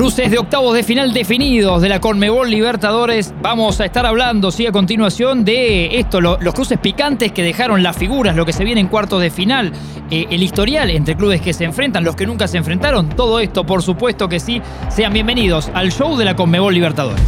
Cruces de octavos de final definidos de la Conmebol Libertadores. Vamos a estar hablando, sí, a continuación de esto, lo- los cruces picantes que dejaron las figuras, lo que se viene en cuartos de final, eh, el historial entre clubes que se enfrentan, los que nunca se enfrentaron. Todo esto, por supuesto que sí. Sean bienvenidos al show de la Conmebol Libertadores.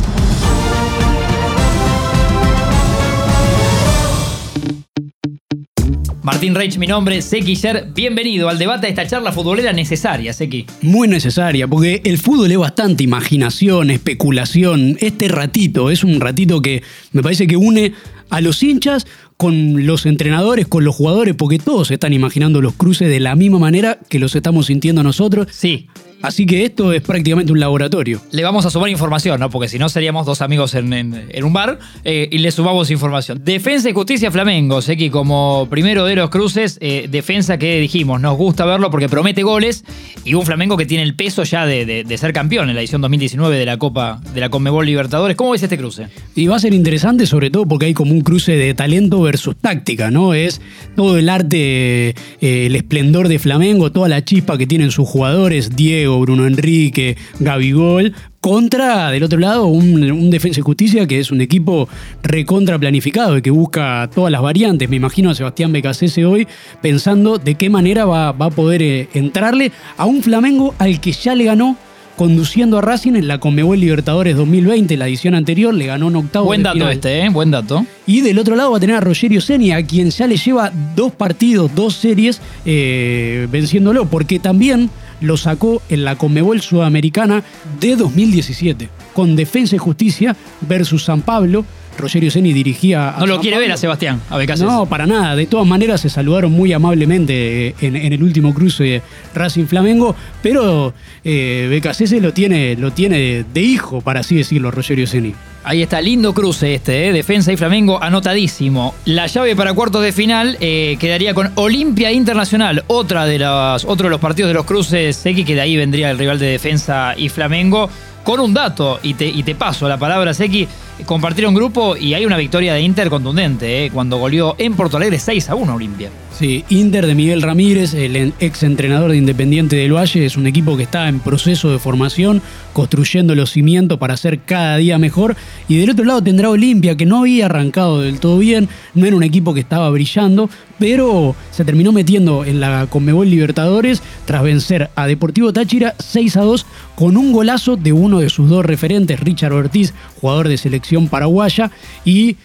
Martín Reich, mi nombre, Seki Yer. Bienvenido al debate de esta charla futbolera necesaria, Seki. Muy necesaria, porque el fútbol es bastante imaginación, especulación. Este ratito es un ratito que me parece que une a los hinchas con los entrenadores, con los jugadores, porque todos están imaginando los cruces de la misma manera que los estamos sintiendo nosotros. Sí, Así que esto es prácticamente un laboratorio. le vamos a sumar información, ¿no? Porque si no seríamos dos amigos en, en- en un bar eh, y le sumamos información. Defensa y Justicia Flamengo, Seki, como primero de los cruces, eh, defensa que dijimos, nos gusta verlo porque promete goles y un Flamengo que tiene el peso ya de, de- de ser campeón en la edición 2019 de la Copa de la Conmebol Libertadores. ¿Cómo ves este cruce? Y va a ser interesante, sobre todo porque hay como un cruce de talento versus táctica, ¿no? Es todo el arte, eh, el esplendor de Flamengo, toda la chispa que tienen sus jugadores, Diego, Bruno Enrique, Gabigol, contra, del otro lado, un, un Defensa y Justicia que es un equipo recontra planificado y que busca todas las variantes. Me imagino a Sebastián Becasese hoy pensando de qué manera va, va a poder eh, entrarle a un Flamengo al que ya le ganó conduciendo a Racing en la Conmebol Libertadores 2020, la edición anterior, le ganó en octavo Buen dato final. este, ¿eh? Buen dato. Y del otro lado va a tener a Rogerio Seni, a quien ya le lleva dos partidos, dos series, eh, venciéndolo, porque también lo sacó en la Conmebol Sudamericana de 2017, con Defensa y Justicia versus San Pablo. Rogerio Seni dirigía a No lo San quiere Pablo. ver a Sebastián, a Becasés. No, para nada. De todas maneras se saludaron muy amablemente eh, en, en el último cruce Racing Flamengo, pero eh, Becasese lo tiene, lo tiene de hijo, para así decirlo, Rogerio Seni. Ahí está, lindo cruce este, ¿eh? Defensa y Flamengo, anotadísimo. La llave para cuartos de final eh, quedaría con Olimpia Internacional, otra de las, otro de los partidos de los cruces Seki, que de ahí vendría el rival de Defensa y Flamengo. Con un dato, y te, y te paso la palabra, Seki, compartieron grupo y hay una victoria de Inter contundente, ¿eh? cuando goleó en Porto Alegre 6 a 1 Olimpia. Sí, Inter de Miguel Ramírez, el ex entrenador de Independiente del Valle, es un equipo que está en proceso de formación, construyendo los cimientos para ser cada día mejor. Y del otro lado tendrá Olimpia, que no había arrancado del todo bien, no era un equipo que estaba brillando, pero se terminó metiendo en la Conmebol Libertadores tras vencer a Deportivo Táchira 6 a 2 con un golazo de uno de sus dos referentes, Richard Ortiz, jugador de selección paraguaya, y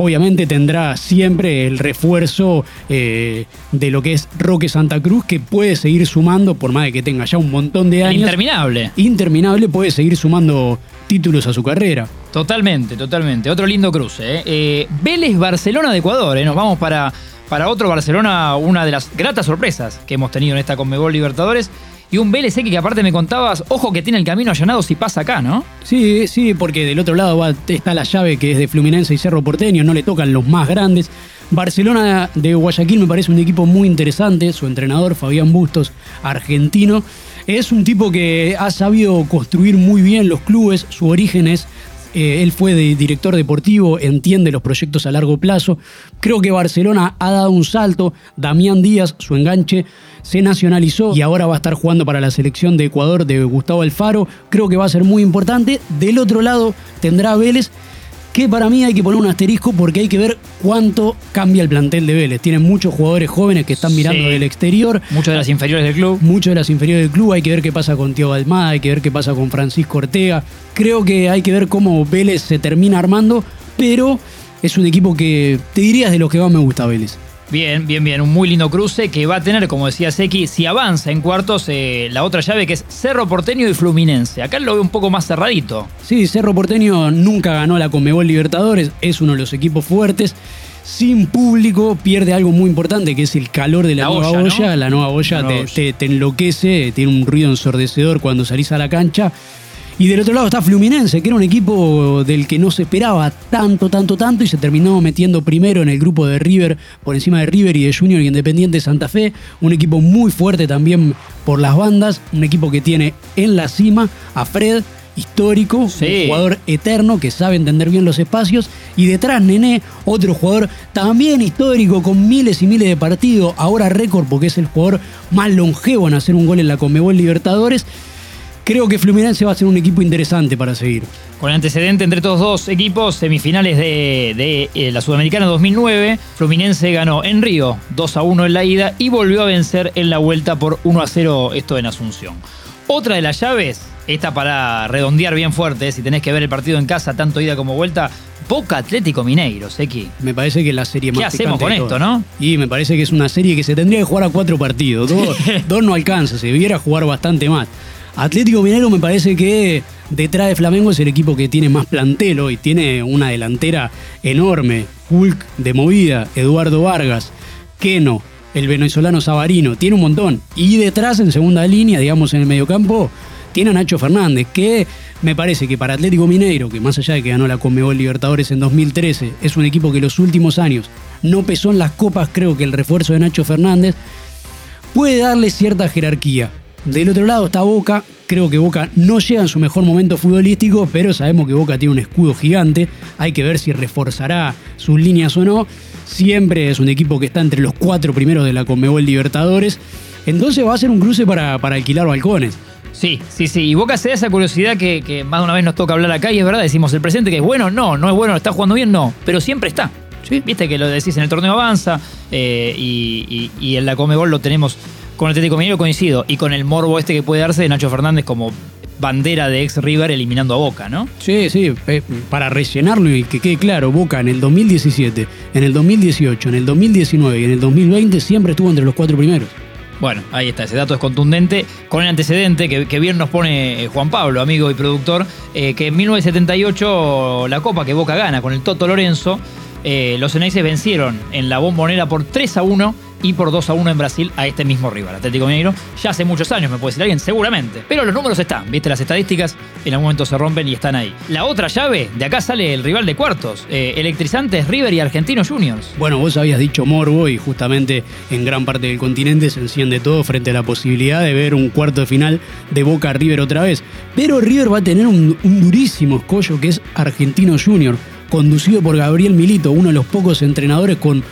Obviamente tendrá siempre el refuerzo eh, de lo que es Roque Santa Cruz, que puede seguir sumando, por más de que tenga ya un montón de años. interminable. interminable, puede seguir sumando títulos a su carrera. Totalmente, totalmente. Otro lindo cruce. ¿eh? Eh, Vélez-Barcelona de Ecuador. ¿eh? Nos vamos para, para otro Barcelona, una de las gratas sorpresas que hemos tenido en esta Conmebol Libertadores. Y un Vélez X que aparte me contabas, ojo que tiene el camino allanado si pasa acá, ¿no? Sí, sí, porque del otro lado va- está la llave que es de Fluminense y Cerro Porteño, no le tocan los más grandes. Barcelona de Guayaquil me parece un equipo muy interesante, su entrenador Fabián Bustos, argentino, es un tipo que ha sabido construir muy bien los clubes, su origen es eh, él fue de director deportivo, entiende los proyectos a largo plazo. Creo que Barcelona ha dado un salto. Damián Díaz, su enganche, se nacionalizó y ahora va a estar jugando para la selección de Ecuador de Gustavo Alfaro. Creo que va a ser muy importante. Del otro lado tendrá Vélez, que para mí hay que poner un asterisco porque hay que ver cuánto cambia el plantel de Vélez. Tienen muchos jugadores jóvenes que están mirando Sí. del exterior. Muchas de las inferiores del club. Mucho de las inferiores del club, hay que ver qué pasa con Tío Almada, hay que ver qué pasa con Francisco Ortega. Creo que hay que ver cómo Vélez se termina armando, pero es un equipo que te dirías de los que más me gusta Vélez. Bien, bien, bien. Un muy lindo cruce que va a tener, como decía Seki, si avanza en cuartos, eh, la otra llave que es Cerro Porteño y Fluminense. Acá lo veo un poco más cerradito. Sí, Cerro Porteño nunca ganó la Conmebol Libertadores, es uno de los equipos fuertes. Sin público pierde algo muy importante que es el calor de la, La nueva olla, olla. ¿no? La nueva olla La nueva te, olla. te- te enloquece, tiene un ruido ensordecedor cuando salís a la cancha. Y del otro lado está Fluminense, que era un equipo del que no se esperaba tanto, tanto, tanto, y se terminó metiendo primero en el grupo de River, por encima de River y de Junior y Independiente Santa Fe. Un equipo muy fuerte también por las bandas, un equipo que tiene en la cima a Fred, histórico, Sí. un jugador eterno que sabe entender bien los espacios. Y detrás Nené, otro jugador también histórico con miles y miles de partidos, ahora récord porque es el jugador más longevo en hacer un gol en la Conmebol Libertadores creo que Fluminense va a ser un equipo interesante para seguir. Con el antecedente entre estos dos equipos, semifinales de, de, eh, la Sudamericana 2009, Fluminense ganó en Río 2 a 1 en la ida y volvió a vencer en la vuelta por 1 a 0 esto en Asunción. Otra de las llaves, esta para redondear bien fuerte, si tenés que ver el partido en casa, tanto ida como vuelta, Boca Atlético Mineiro, Seki. Me parece que la serie más ¿Qué hacemos con esto, no? Y me parece que es una serie que se tendría que jugar a cuatro partidos. Dos, dos no alcanza, se debiera jugar bastante más. Atlético Mineiro me parece que detrás de Flamengo es el equipo que tiene más plantel hoy. Tiene una delantera enorme. Hulk de movida, Eduardo Vargas, Keno, el venezolano Sabarino. Tiene un montón. Y detrás, en segunda línea, digamos en el mediocampo, tiene a Nacho Fernández, que me parece que para Atlético Mineiro, que más allá de que ganó la Conmebol Libertadores en 2013, es un equipo que los últimos años no pesó en las copas, creo que el refuerzo de Nacho Fernández puede darle cierta jerarquía. Del otro lado está Boca, creo que Boca no llega en su mejor momento futbolístico, pero sabemos que Boca tiene un escudo gigante, hay que ver si reforzará sus líneas o no. Siempre es un equipo que está entre los cuatro primeros de la Conmebol Libertadores, entonces va a ser un cruce para, para alquilar balcones. Sí, sí, sí. Y Boca se da esa curiosidad que, más de una vez nos toca hablar acá y es verdad, decimos el presente que es bueno, no, no es bueno, está jugando bien, no, pero siempre está. ¿Sí? Viste que lo decís en el torneo avanza eh, y, en la Comebol lo tenemos con el Atlético Mineiro coincido y con el morbo este que puede darse de Nacho Fernández como bandera de ex River eliminando a Boca, ¿no? Sí, sí, para rellenarlo y que quede claro, Boca en el 2017, en el 2018, en el 2019 y en el 2020 siempre estuvo entre los cuatro primeros. Bueno, ahí está, ese dato es contundente, con el antecedente que, bien nos pone eh, Juan Pablo, amigo y productor, eh, que en 1978 la Copa que Boca gana con el Toto Lorenzo, eh, los Eneises vencieron en la bombonera por 3 a 1 y por 2 a 1 en Brasil a este mismo rival, Atlético Mineiro. Ya hace muchos años, me puede decir alguien, seguramente. Pero los números están, viste, las estadísticas en algún momento se rompen y están ahí. La otra llave, de acá sale el rival de cuartos, eh, electrizantes River y Argentino Juniors. Bueno, vos habías dicho Morbo y justamente en gran parte del continente se enciende todo frente a la posibilidad de ver un cuarto de final de Boca River otra vez. Pero River va a tener un, un durísimo escollo que es Argentino Junior conducido por Gabriel Milito, uno de los pocos entrenadores con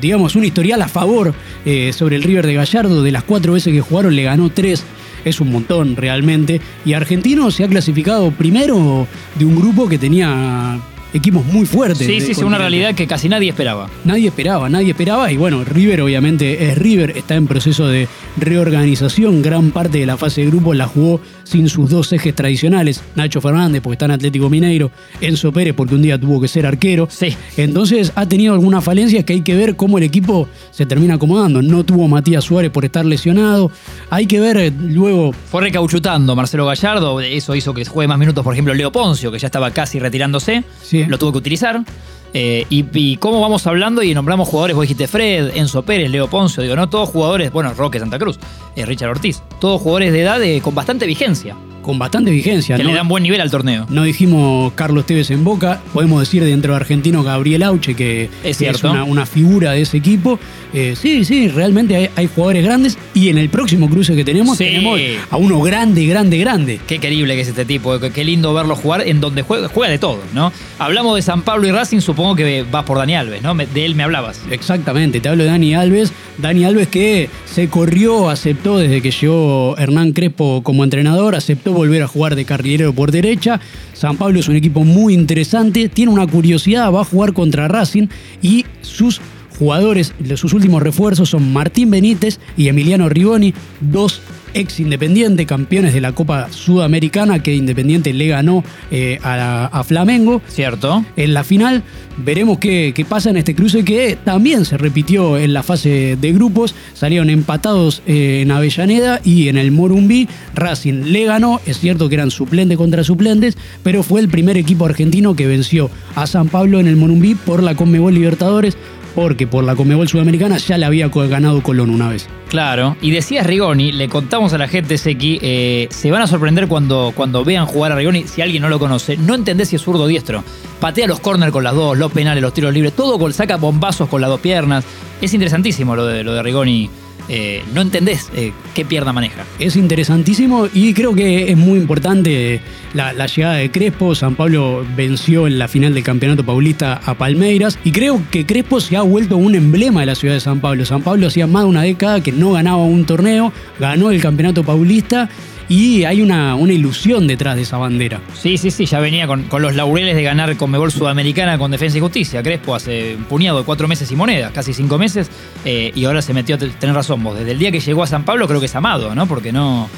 digamos, un historial a favor eh, sobre el River de Gallardo. De las cuatro veces que jugaron, le ganó tres. Es un montón realmente. Y Argentino se ha clasificado primero de un grupo que tenía equipos muy fuertes. Sí, sí, es una realidad que casi nadie esperaba. Nadie esperaba, nadie esperaba. Y bueno, River obviamente es River, está en proceso de reorganización. Gran parte de la fase de grupo la jugó sin sus dos ejes tradicionales. Nacho Fernández, porque está en Atlético Mineiro. Enzo Pérez, porque un día tuvo que ser arquero. Sí. Entonces ha tenido algunas falencias que hay que ver cómo el equipo se termina acomodando. No tuvo Matías Suárez por estar lesionado. Hay que ver eh, luego. Fue recauchutando Marcelo Gallardo. Eso hizo que juegue más minutos, por ejemplo, Leo Poncio, que ya estaba casi retirándose. Sí. Lo tuvo que utilizar. Eh, y, cómo vamos hablando y nombramos jugadores, vos dijiste Fred, Enzo Pérez, Leo Poncio, digo, no todos jugadores, bueno, Roque Santa Cruz, eh, Richard Ortiz, todos jugadores de edad con bastante vigencia con bastante vigencia. Que le dan buen nivel al torneo. No dijimos Carlos Tevez en Boca, podemos decir dentro de argentino Gabriel Auche, que es, una, figura de ese equipo. Eh, sí, sí, realmente hay, jugadores grandes y en el próximo cruce que tenemos tenemos a uno grande, grande, grande. Qué querible que es este tipo, qué, lindo verlo jugar en donde juega, juega de todo, ¿no? Hablamos de San Pablo y Racing, supongo que vas por Dani Alves, ¿no? De él me hablabas. Exactamente, te hablo de Dani Alves. Dani Alves que se corrió, aceptó desde que llegó Hernán Crespo como entrenador, aceptó volver a jugar de carrilero por derecha. San Pablo es un equipo muy interesante, tiene una curiosidad, va a jugar contra Racing y sus jugadores, sus últimos refuerzos son Martín Benítez y Emiliano Rigoni, dos ex Independiente, campeones de la Copa Sudamericana, que Independiente le ganó eh, a, Flamengo. Cierto. En la final veremos qué, pasa en este cruce que también se repitió en la fase de grupos. Salieron empatados eh, en Avellaneda y en el Morumbí. Racing le ganó, es cierto que eran suplentes contra suplentes, pero fue el primer equipo argentino que venció a San Pablo en el Morumbí por la Conmebol Libertadores porque por la Comebol Sudamericana ya le había ganado Colón una vez. Claro, y decías Rigoni, le contamos a la gente, Seki, eh, se van a sorprender cuando, cuando vean jugar a Rigoni, si alguien no lo conoce, no entendés si es zurdo o diestro. Patea los corners con las dos, los penales, los tiros libres, todo saca bombazos con las dos piernas. Es interesantísimo lo de, lo de Rigoni eh, no entendés eh, qué pierna maneja. Es interesantísimo y creo que es muy importante la, llegada de Crespo. San Pablo venció en la final del Campeonato Paulista a Palmeiras y creo que Crespo se ha vuelto un emblema de la ciudad de San Pablo. San Pablo hacía más de una década que no ganaba un torneo, ganó el Campeonato Paulista y hay una, una ilusión detrás de esa bandera. Sí, sí, sí, ya venía con, con los laureles de ganar con Mebol Sudamericana con Defensa y Justicia. Crespo hace un puñado de cuatro meses y moneda, casi cinco meses, eh, y ahora se metió, tenés razón vos, desde el día que llegó a San Pablo creo que es amado, ¿no? Porque no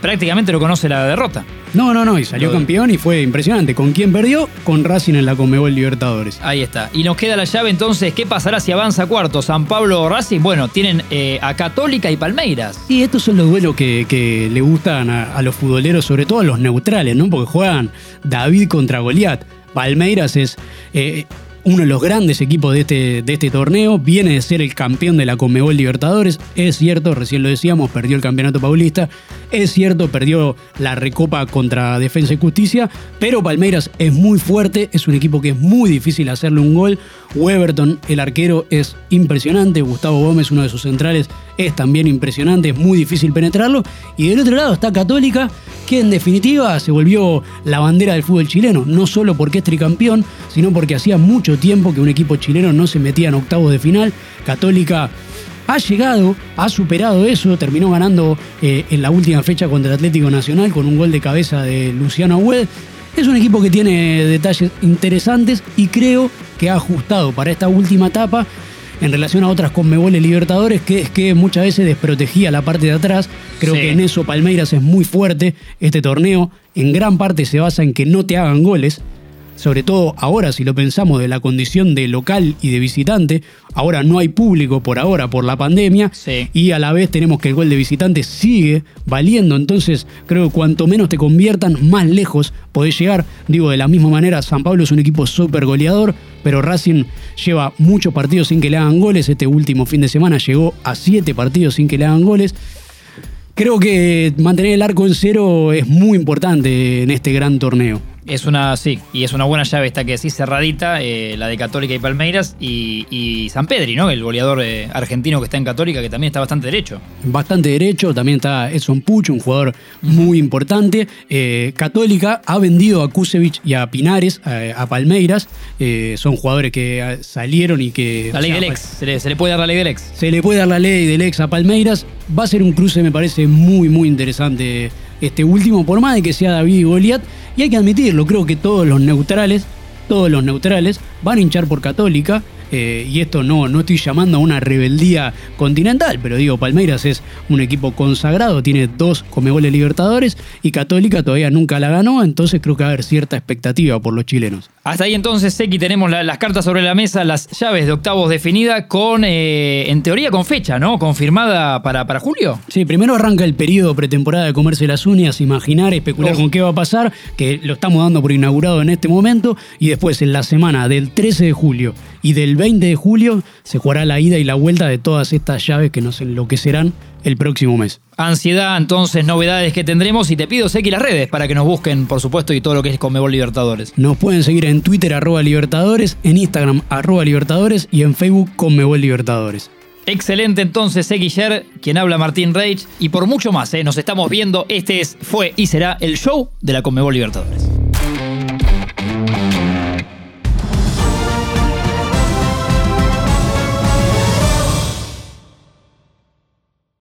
prácticamente no conoce la derrota. No, no, no, y salió campeón y fue impresionante. ¿Con quién perdió? Con Racing en la Conmebol Libertadores. Ahí está. Y nos queda la llave entonces, ¿qué pasará si avanza cuarto? San Pablo o Racing, bueno, tienen eh, a Católica y Palmeiras. Y estos son los duelos que, le gustan a, los futboleros, sobre todo a los neutrales, ¿no? Porque juegan David contra Goliat. Palmeiras es eh, uno de los grandes equipos de este, de este torneo, viene de ser el campeón de la Conmebol Libertadores, es cierto, recién lo decíamos, perdió el campeonato paulista, es cierto, perdió la recopa contra Defensa y Justicia, pero Palmeiras es muy fuerte, es un equipo que es muy difícil hacerle un gol, Weberton, el arquero, es impresionante, Gustavo Gómez, uno de sus centrales, es también impresionante, es muy difícil penetrarlo, y del otro lado está Católica, que en definitiva se volvió la bandera del fútbol chileno, no solo porque es tricampeón, sino porque hacía mucho tiempo que un equipo chileno no se metía en octavos de final. Católica ha llegado, ha superado eso, terminó ganando eh, en la última fecha contra el Atlético Nacional con un gol de cabeza de Luciano Agüed. Es un equipo que tiene detalles interesantes y creo que ha ajustado para esta última etapa en relación a otras Conmeboles Libertadores, que es que muchas veces desprotegía la parte de atrás. Creo que en eso Palmeiras es muy fuerte. Este torneo en gran parte se basa en que no te hagan goles sobre todo ahora si lo pensamos de la condición de local y de visitante, ahora no hay público por ahora por la pandemia y a la vez tenemos que el gol de visitante sigue valiendo, entonces creo que cuanto menos te conviertan, más lejos podés llegar. Digo, de la misma manera, San Pablo es un equipo súper goleador, pero Racing lleva muchos partidos sin que le hagan goles, este último fin de semana llegó a siete partidos sin que le hagan goles. Creo que mantener el arco en cero es muy importante en este gran torneo. Es una, sí, y es una buena llave esta que decís cerradita, eh, la de Católica y Palmeiras, y, San Pedri, ¿no? El goleador eh, argentino que está en Católica, que también está bastante derecho. Bastante derecho, también está Edson Pucho, un jugador muy importante. Eh, Católica ha vendido a Kusevich y a Pinares, a, Palmeiras, son jugadores que salieron y que... La ley del ex, se le, se le, puede dar la ley del ex. Se le puede dar la ley del ex a Palmeiras, va a ser un cruce, me parece, muy, muy interesante este último, por más de que sea David y Goliat. Y hay que admitirlo, creo que todos los neutrales, todos los neutrales van a hinchar por Católica eh, y esto no, no estoy llamando a una rebeldía continental, pero digo, Palmeiras es un equipo consagrado, tiene dos Comegoles Libertadores y Católica todavía nunca la ganó, entonces creo que va a haber cierta expectativa por los chilenos. Hasta ahí entonces, Seki, tenemos las cartas sobre la mesa, las llaves de octavos definidas con, eh, en teoría, con fecha, ¿no? Confirmada para, para julio. Sí, primero arranca el periodo pretemporada de comerse las uñas, imaginar, especular con qué va a pasar, que lo estamos dando por inaugurado en este momento, y después en la semana del 13 de julio y del 20 de julio se jugará la ida y la vuelta de todas estas llaves que nos enloquecerán el próximo mes. Ansiedad, entonces, novedades que tendremos y te pido, Seki, las redes para que nos busquen, por supuesto, y todo lo que es Conmebol Libertadores. Nos pueden seguir en Twitter, arroba Libertadores, en Instagram, arroba Libertadores y en Facebook, Conmebol Libertadores. Excelente entonces, Sher, quien habla Martín Reich, y por mucho más, ¿eh? nos estamos viendo. Este es, fue y será el show de la Conmebol Libertadores.